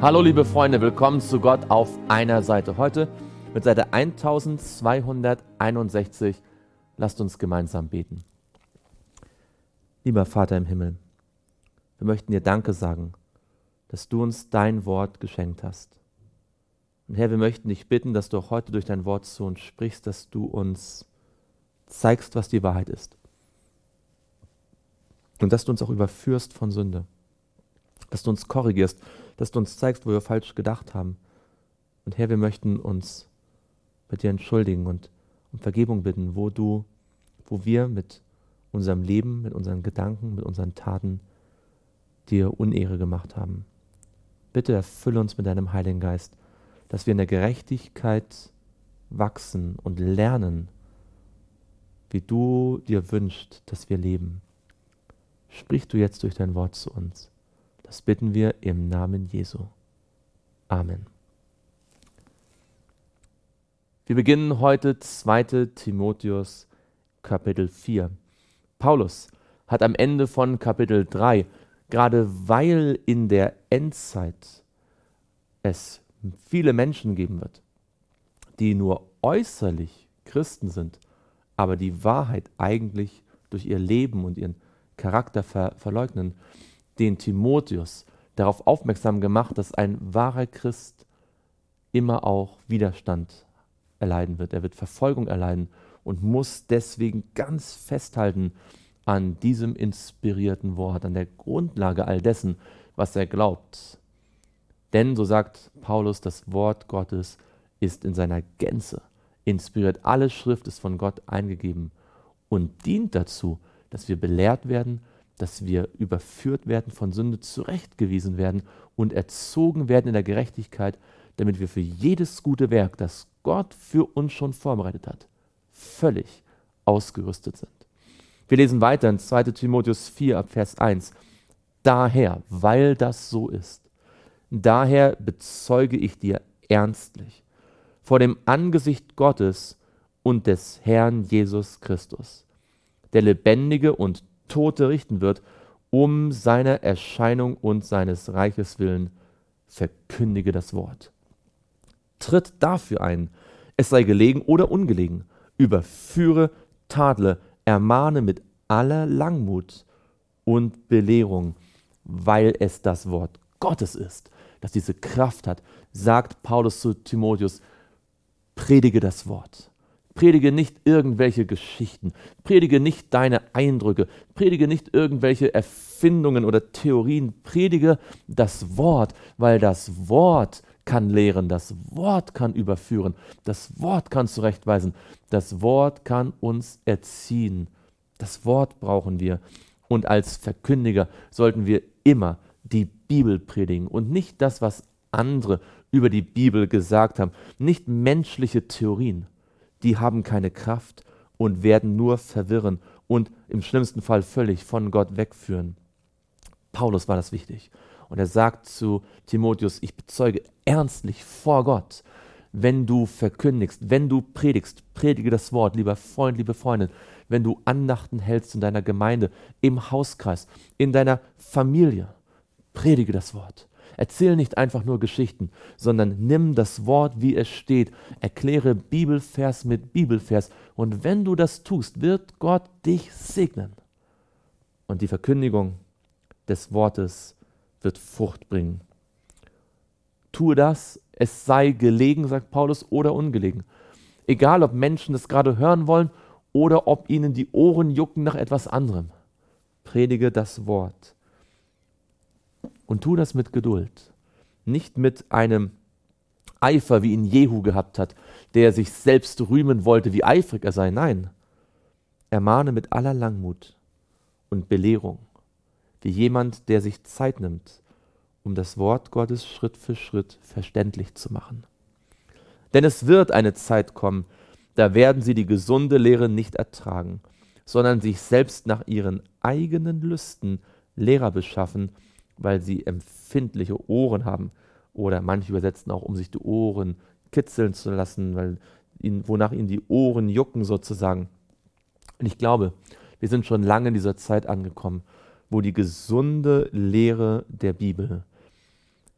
Hallo liebe Freunde, willkommen zu Gott auf einer Seite. Heute mit Seite 1261. Lasst uns gemeinsam beten. Lieber Vater im Himmel, wir möchten dir Danke sagen, dass du uns dein Wort geschenkt hast. Und Herr, wir möchten dich bitten, dass du auch heute durch dein Wort zu uns sprichst, dass du uns zeigst, was die Wahrheit ist. Und dass du uns auch überführst von Sünde. Dass du uns korrigierst, dass du uns zeigst, wo wir falsch gedacht haben. Und Herr, wir möchten uns bei dir entschuldigen und um Vergebung bitten, wo du, wo wir mit unserem Leben, mit unseren Gedanken, mit unseren Taten dir Unehre gemacht haben. Bitte erfülle uns mit deinem Heiligen Geist, dass wir in der Gerechtigkeit wachsen und lernen, wie du dir wünschst, dass wir leben. Sprich du jetzt durch dein Wort zu uns. Das bitten wir im Namen Jesu. Amen. Wir beginnen heute 2. Timotheus Kapitel 4. Paulus hat am Ende von Kapitel 3, gerade weil in der Endzeit es viele Menschen geben wird, die nur äußerlich Christen sind, aber die Wahrheit eigentlich durch ihr Leben und ihren Charakter ver verleugnen, den Timotheus darauf aufmerksam gemacht, dass ein wahrer Christ immer auch Widerstand erleiden wird. Er wird Verfolgung erleiden und muss deswegen ganz festhalten an diesem inspirierten Wort, an der Grundlage all dessen, was er glaubt. Denn, so sagt Paulus, das Wort Gottes ist in seiner Gänze inspiriert. Alle Schrift ist von Gott eingegeben und dient dazu, dass wir belehrt werden, dass wir überführt werden, von Sünde zurechtgewiesen werden und erzogen werden in der Gerechtigkeit, damit wir für jedes gute Werk, das Gott für uns schon vorbereitet hat, völlig ausgerüstet sind. Wir lesen weiter in 2 Timotheus 4 ab Vers 1. Daher, weil das so ist, daher bezeuge ich dir ernstlich vor dem Angesicht Gottes und des Herrn Jesus Christus, der lebendige und Tote richten wird, um seiner Erscheinung und seines Reiches willen, verkündige das Wort. Tritt dafür ein, es sei gelegen oder ungelegen, überführe, tadle, ermahne mit aller Langmut und Belehrung, weil es das Wort Gottes ist, das diese Kraft hat, sagt Paulus zu Timotheus, predige das Wort. Predige nicht irgendwelche Geschichten. Predige nicht deine Eindrücke. Predige nicht irgendwelche Erfindungen oder Theorien. Predige das Wort, weil das Wort kann lehren, das Wort kann überführen, das Wort kann zurechtweisen, das Wort kann uns erziehen. Das Wort brauchen wir. Und als Verkündiger sollten wir immer die Bibel predigen und nicht das, was andere über die Bibel gesagt haben, nicht menschliche Theorien die haben keine Kraft und werden nur verwirren und im schlimmsten Fall völlig von Gott wegführen. Paulus war das wichtig. Und er sagt zu Timotheus, ich bezeuge ernstlich vor Gott, wenn du verkündigst, wenn du predigst, predige das Wort, lieber Freund, liebe Freundin, wenn du Andachten hältst in deiner Gemeinde, im Hauskreis, in deiner Familie, predige das Wort. Erzähl nicht einfach nur Geschichten, sondern nimm das Wort, wie es steht. Erkläre Bibelvers mit Bibelvers. Und wenn du das tust, wird Gott dich segnen. Und die Verkündigung des Wortes wird Frucht bringen. Tue das, es sei gelegen, sagt Paulus, oder ungelegen. Egal, ob Menschen das gerade hören wollen oder ob ihnen die Ohren jucken nach etwas anderem. Predige das Wort. Und tu das mit Geduld. Nicht mit einem Eifer, wie ihn Jehu gehabt hat, der sich selbst rühmen wollte, wie eifrig er sei. Nein, ermahne mit aller Langmut und Belehrung, wie jemand, der sich Zeit nimmt, um das Wort Gottes Schritt für Schritt verständlich zu machen. Denn es wird eine Zeit kommen, da werden sie die gesunde Lehre nicht ertragen, sondern sich selbst nach ihren eigenen Lüsten Lehrer beschaffen, weil sie empfindliche Ohren haben. Oder manche übersetzen auch, um sich die Ohren kitzeln zu lassen, weil ihnen, wonach ihnen die Ohren jucken sozusagen. Und ich glaube, wir sind schon lange in dieser Zeit angekommen, wo die gesunde Lehre der Bibel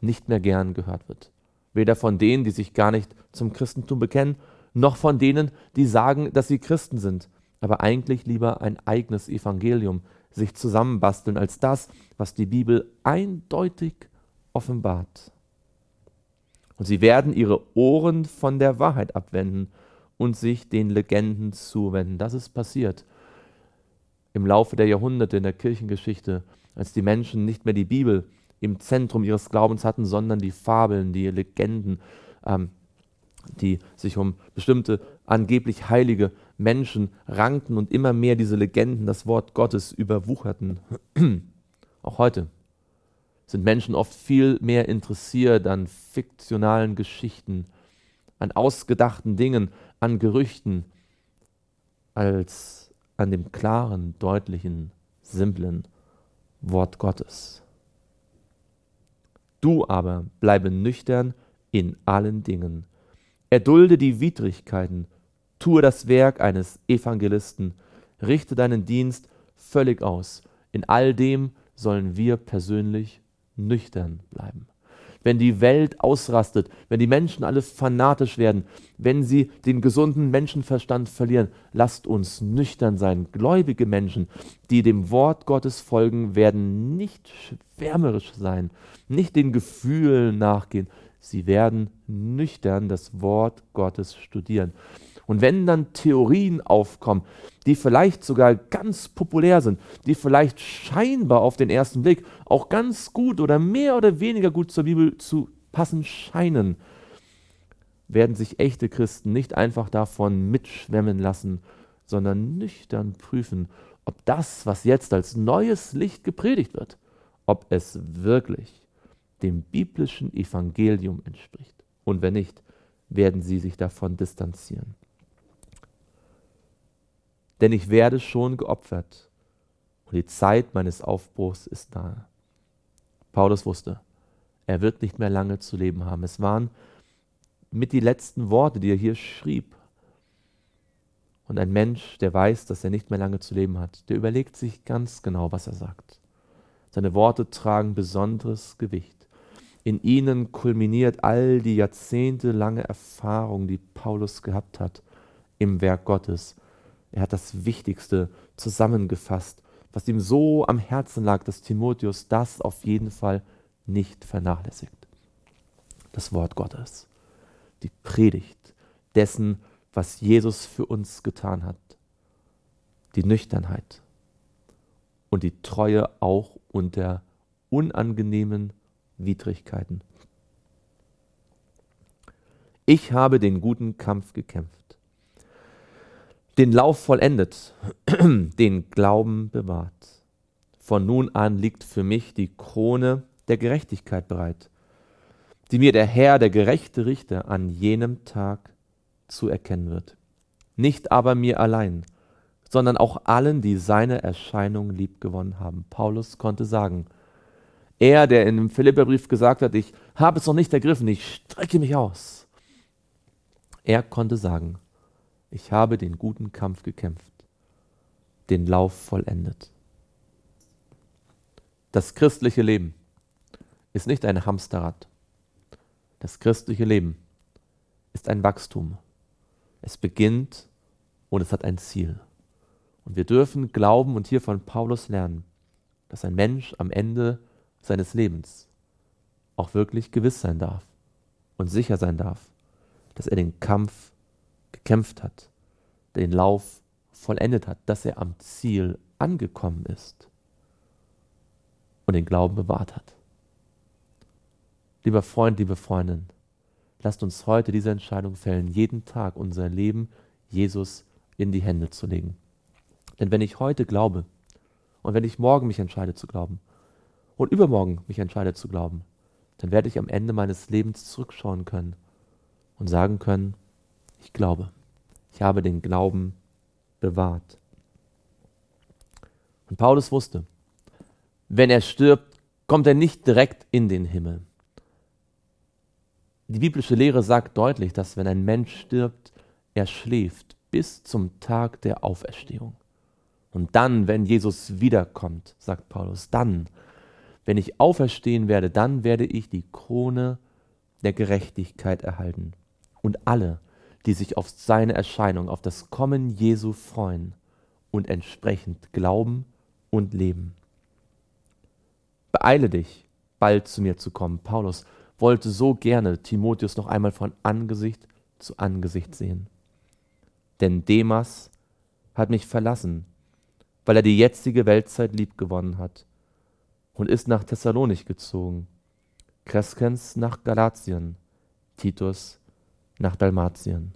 nicht mehr gern gehört wird. Weder von denen, die sich gar nicht zum Christentum bekennen, noch von denen, die sagen, dass sie Christen sind, aber eigentlich lieber ein eigenes Evangelium sich zusammenbasteln als das, was die Bibel eindeutig offenbart. Und sie werden ihre Ohren von der Wahrheit abwenden und sich den Legenden zuwenden. Das ist passiert im Laufe der Jahrhunderte in der Kirchengeschichte, als die Menschen nicht mehr die Bibel im Zentrum ihres Glaubens hatten, sondern die Fabeln, die Legenden, ähm, die sich um bestimmte angeblich heilige Menschen rankten und immer mehr diese Legenden das Wort Gottes überwucherten. Auch heute sind Menschen oft viel mehr interessiert an fiktionalen Geschichten, an ausgedachten Dingen, an Gerüchten, als an dem klaren, deutlichen, simplen Wort Gottes. Du aber bleibe nüchtern in allen Dingen. Erdulde die Widrigkeiten, tue das Werk eines Evangelisten, richte deinen Dienst völlig aus. In all dem sollen wir persönlich nüchtern bleiben. Wenn die Welt ausrastet, wenn die Menschen alle fanatisch werden, wenn sie den gesunden Menschenverstand verlieren, lasst uns nüchtern sein. Gläubige Menschen, die dem Wort Gottes folgen, werden nicht schwärmerisch sein, nicht den Gefühlen nachgehen. Sie werden nüchtern das Wort Gottes studieren. Und wenn dann Theorien aufkommen, die vielleicht sogar ganz populär sind, die vielleicht scheinbar auf den ersten Blick auch ganz gut oder mehr oder weniger gut zur Bibel zu passen scheinen, werden sich echte Christen nicht einfach davon mitschwemmen lassen, sondern nüchtern prüfen, ob das, was jetzt als neues Licht gepredigt wird, ob es wirklich dem biblischen Evangelium entspricht. Und wenn nicht, werden sie sich davon distanzieren denn ich werde schon geopfert und die Zeit meines Aufbruchs ist nahe. Paulus wusste, er wird nicht mehr lange zu leben haben. Es waren mit die letzten Worte, die er hier schrieb. Und ein Mensch, der weiß, dass er nicht mehr lange zu leben hat, der überlegt sich ganz genau, was er sagt. Seine Worte tragen besonderes Gewicht. In ihnen kulminiert all die jahrzehntelange Erfahrung, die Paulus gehabt hat im Werk Gottes er hat das Wichtigste zusammengefasst, was ihm so am Herzen lag, dass Timotheus das auf jeden Fall nicht vernachlässigt. Das Wort Gottes, die Predigt dessen, was Jesus für uns getan hat, die Nüchternheit und die Treue auch unter unangenehmen Widrigkeiten. Ich habe den guten Kampf gekämpft den Lauf vollendet, den Glauben bewahrt. Von nun an liegt für mich die Krone der Gerechtigkeit bereit, die mir der Herr, der gerechte Richter, an jenem Tag zu erkennen wird. Nicht aber mir allein, sondern auch allen, die seine Erscheinung liebgewonnen haben. Paulus konnte sagen, er, der in dem Philipperbrief gesagt hat, ich habe es noch nicht ergriffen, ich strecke mich aus. Er konnte sagen, ich habe den guten Kampf gekämpft, den Lauf vollendet. Das christliche Leben ist nicht ein Hamsterrad. Das christliche Leben ist ein Wachstum. Es beginnt und es hat ein Ziel. Und wir dürfen glauben und hier von Paulus lernen, dass ein Mensch am Ende seines Lebens auch wirklich gewiss sein darf und sicher sein darf, dass er den Kampf gekämpft hat, den Lauf vollendet hat, dass er am Ziel angekommen ist und den Glauben bewahrt hat. Lieber Freund, liebe Freundin, lasst uns heute diese Entscheidung fällen, jeden Tag unser Leben Jesus in die Hände zu legen. Denn wenn ich heute glaube und wenn ich morgen mich entscheide zu glauben und übermorgen mich entscheide zu glauben, dann werde ich am Ende meines Lebens zurückschauen können und sagen können, ich glaube. Ich habe den Glauben bewahrt. Und Paulus wusste, wenn er stirbt, kommt er nicht direkt in den Himmel. Die biblische Lehre sagt deutlich, dass wenn ein Mensch stirbt, er schläft bis zum Tag der Auferstehung. Und dann, wenn Jesus wiederkommt, sagt Paulus, dann, wenn ich auferstehen werde, dann werde ich die Krone der Gerechtigkeit erhalten. Und alle, die sich auf seine Erscheinung, auf das Kommen Jesu freuen und entsprechend glauben und leben. Beeile dich, bald zu mir zu kommen. Paulus wollte so gerne Timotheus noch einmal von Angesicht zu Angesicht sehen. Denn Demas hat mich verlassen, weil er die jetzige Weltzeit liebgewonnen hat und ist nach Thessalonich gezogen, Kreskens nach Galatien, Titus nach Dalmatien.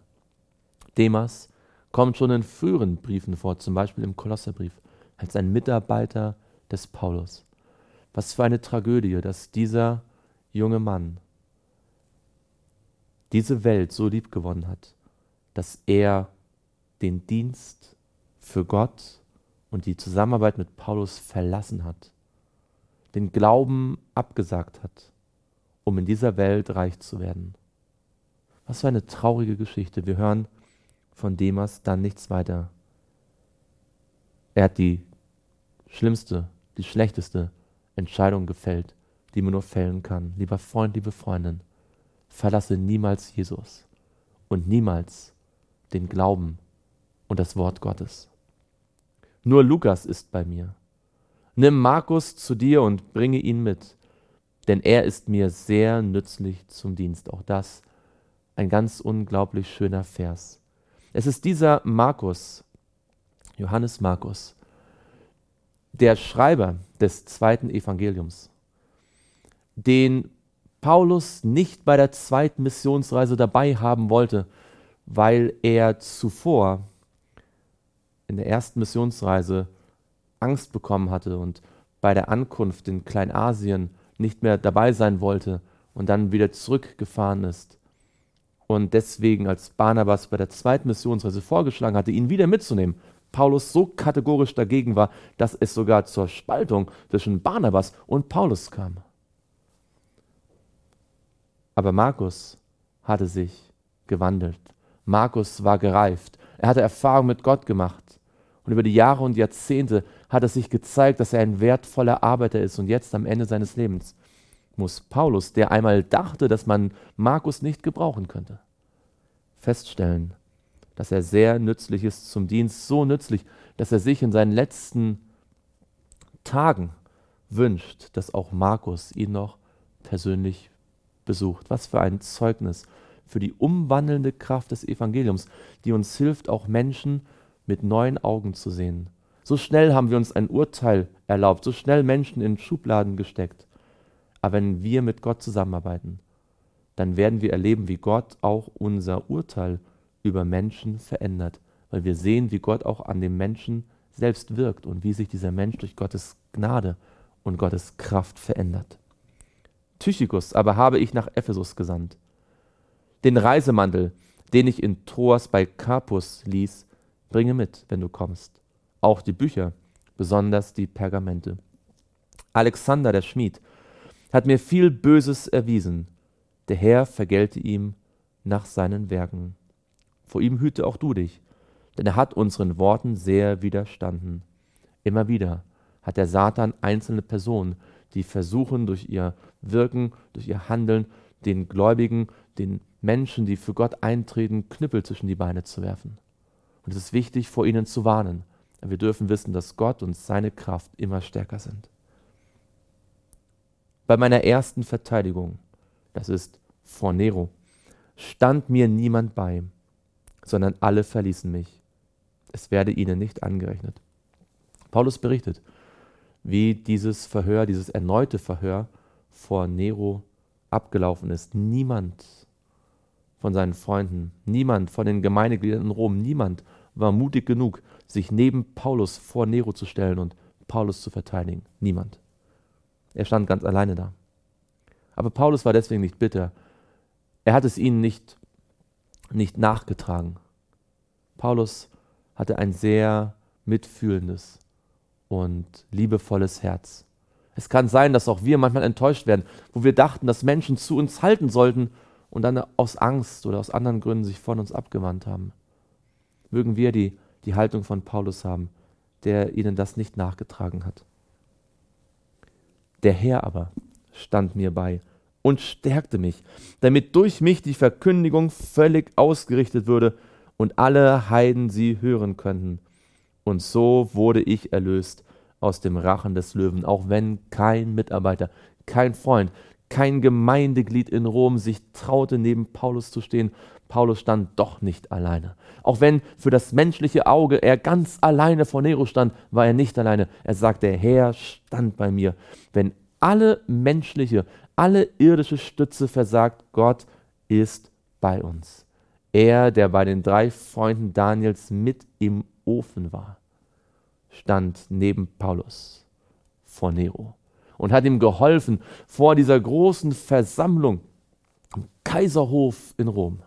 Demas kommt schon in früheren Briefen vor, zum Beispiel im Kolosserbrief, als ein Mitarbeiter des Paulus. Was für eine Tragödie, dass dieser junge Mann diese Welt so lieb gewonnen hat, dass er den Dienst für Gott und die Zusammenarbeit mit Paulus verlassen hat, den Glauben abgesagt hat, um in dieser Welt reich zu werden. Was für eine traurige Geschichte. Wir hören von Demas dann nichts weiter. Er hat die schlimmste, die schlechteste Entscheidung gefällt, die man nur fällen kann. Lieber Freund, liebe Freundin, verlasse niemals Jesus und niemals den Glauben und das Wort Gottes. Nur Lukas ist bei mir. Nimm Markus zu dir und bringe ihn mit, denn er ist mir sehr nützlich zum Dienst. Auch das ein ganz unglaublich schöner Vers. Es ist dieser Markus, Johannes Markus, der Schreiber des zweiten Evangeliums, den Paulus nicht bei der zweiten Missionsreise dabei haben wollte, weil er zuvor in der ersten Missionsreise Angst bekommen hatte und bei der Ankunft in Kleinasien nicht mehr dabei sein wollte und dann wieder zurückgefahren ist. Und deswegen, als Barnabas bei der zweiten Missionsreise vorgeschlagen hatte, ihn wieder mitzunehmen, Paulus so kategorisch dagegen war, dass es sogar zur Spaltung zwischen Barnabas und Paulus kam. Aber Markus hatte sich gewandelt. Markus war gereift. Er hatte Erfahrung mit Gott gemacht. Und über die Jahre und Jahrzehnte hat es sich gezeigt, dass er ein wertvoller Arbeiter ist. Und jetzt am Ende seines Lebens muss Paulus, der einmal dachte, dass man Markus nicht gebrauchen könnte, feststellen, dass er sehr nützlich ist zum Dienst, so nützlich, dass er sich in seinen letzten Tagen wünscht, dass auch Markus ihn noch persönlich besucht. Was für ein Zeugnis für die umwandelnde Kraft des Evangeliums, die uns hilft, auch Menschen mit neuen Augen zu sehen. So schnell haben wir uns ein Urteil erlaubt, so schnell Menschen in Schubladen gesteckt. Aber wenn wir mit Gott zusammenarbeiten, dann werden wir erleben, wie Gott auch unser Urteil über Menschen verändert, weil wir sehen, wie Gott auch an dem Menschen selbst wirkt und wie sich dieser Mensch durch Gottes Gnade und Gottes Kraft verändert. Tychicus aber habe ich nach Ephesus gesandt. Den Reisemantel, den ich in Troas bei Carpus ließ, Bringe mit, wenn du kommst. Auch die Bücher, besonders die Pergamente. Alexander der Schmied hat mir viel Böses erwiesen. Der Herr vergelte ihm nach seinen Werken. Vor ihm hüte auch du dich, denn er hat unseren Worten sehr widerstanden. Immer wieder hat der Satan einzelne Personen, die versuchen durch ihr Wirken, durch ihr Handeln, den Gläubigen, den Menschen, die für Gott eintreten, Knüppel zwischen die Beine zu werfen. Und es ist wichtig, vor ihnen zu warnen. Wir dürfen wissen, dass Gott und seine Kraft immer stärker sind. Bei meiner ersten Verteidigung, das ist vor Nero, stand mir niemand bei, sondern alle verließen mich. Es werde ihnen nicht angerechnet. Paulus berichtet, wie dieses Verhör, dieses erneute Verhör vor Nero abgelaufen ist. Niemand von seinen Freunden, niemand von den Gemeindegliedern in Rom, niemand war mutig genug, sich neben Paulus vor Nero zu stellen und Paulus zu verteidigen. Niemand. Er stand ganz alleine da. Aber Paulus war deswegen nicht bitter. Er hat es ihnen nicht, nicht nachgetragen. Paulus hatte ein sehr mitfühlendes und liebevolles Herz. Es kann sein, dass auch wir manchmal enttäuscht werden, wo wir dachten, dass Menschen zu uns halten sollten und dann aus Angst oder aus anderen Gründen sich von uns abgewandt haben. Mögen wir die, die Haltung von Paulus haben, der ihnen das nicht nachgetragen hat. Der Herr aber stand mir bei und stärkte mich, damit durch mich die Verkündigung völlig ausgerichtet würde und alle Heiden sie hören könnten. Und so wurde ich erlöst aus dem Rachen des Löwen, auch wenn kein Mitarbeiter, kein Freund, kein Gemeindeglied in Rom sich traute, neben Paulus zu stehen. Paulus stand doch nicht alleine. Auch wenn für das menschliche Auge er ganz alleine vor Nero stand, war er nicht alleine. Er sagt, der Herr stand bei mir. Wenn alle menschliche, alle irdische Stütze versagt, Gott ist bei uns. Er, der bei den drei Freunden Daniels mit im Ofen war, stand neben Paulus vor Nero und hat ihm geholfen vor dieser großen Versammlung am Kaiserhof in Rom,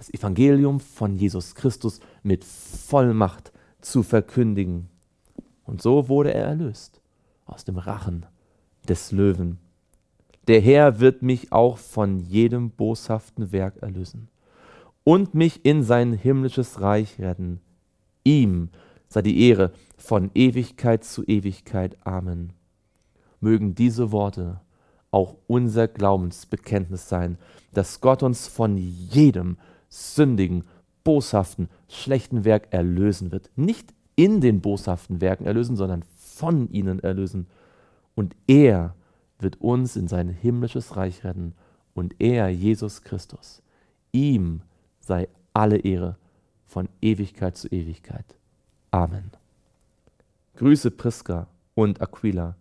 das Evangelium von Jesus Christus mit Vollmacht zu verkündigen. Und so wurde er erlöst aus dem Rachen des Löwen. Der Herr wird mich auch von jedem boshaften Werk erlösen und mich in sein himmlisches Reich retten. Ihm sei die Ehre von Ewigkeit zu Ewigkeit. Amen mögen diese Worte auch unser Glaubensbekenntnis sein, dass Gott uns von jedem sündigen, boshaften, schlechten Werk erlösen wird. Nicht in den boshaften Werken erlösen, sondern von ihnen erlösen. Und er wird uns in sein himmlisches Reich retten. Und er, Jesus Christus, ihm sei alle Ehre von Ewigkeit zu Ewigkeit. Amen. Grüße Priska und Aquila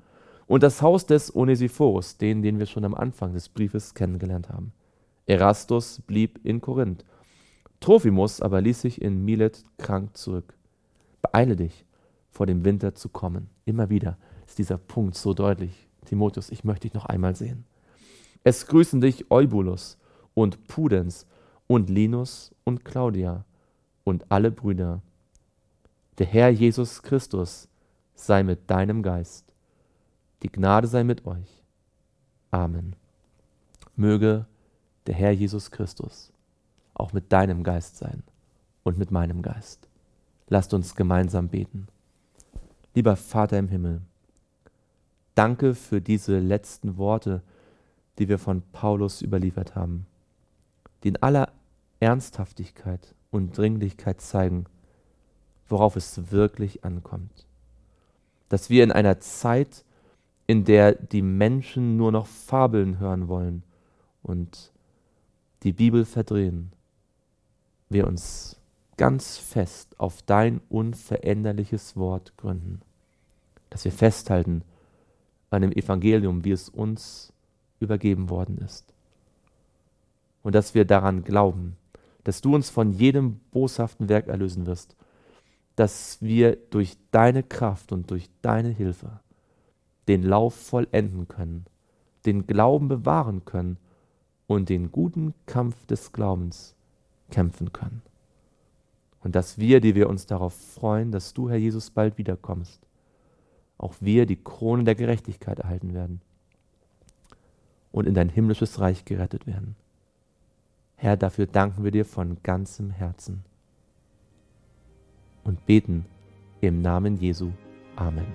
und das Haus des Onesiphorus, den, den wir schon am Anfang des Briefes kennengelernt haben. Erastus blieb in Korinth. Trophimus aber ließ sich in Milet krank zurück. Beeile dich, vor dem Winter zu kommen. Immer wieder ist dieser Punkt so deutlich. Timotheus, ich möchte dich noch einmal sehen. Es grüßen dich Eubulus und Pudens und Linus und Claudia und alle Brüder. Der Herr Jesus Christus sei mit deinem Geist. Die Gnade sei mit euch. Amen. Möge der Herr Jesus Christus auch mit deinem Geist sein und mit meinem Geist. Lasst uns gemeinsam beten. Lieber Vater im Himmel, danke für diese letzten Worte, die wir von Paulus überliefert haben, die in aller Ernsthaftigkeit und Dringlichkeit zeigen, worauf es wirklich ankommt. Dass wir in einer Zeit in der die Menschen nur noch Fabeln hören wollen und die Bibel verdrehen, wir uns ganz fest auf dein unveränderliches Wort gründen, dass wir festhalten an dem Evangelium, wie es uns übergeben worden ist. Und dass wir daran glauben, dass du uns von jedem boshaften Werk erlösen wirst, dass wir durch deine Kraft und durch deine Hilfe den Lauf vollenden können, den Glauben bewahren können und den guten Kampf des Glaubens kämpfen können. Und dass wir, die wir uns darauf freuen, dass du, Herr Jesus, bald wiederkommst, auch wir die Krone der Gerechtigkeit erhalten werden und in dein himmlisches Reich gerettet werden. Herr, dafür danken wir dir von ganzem Herzen und beten im Namen Jesu. Amen.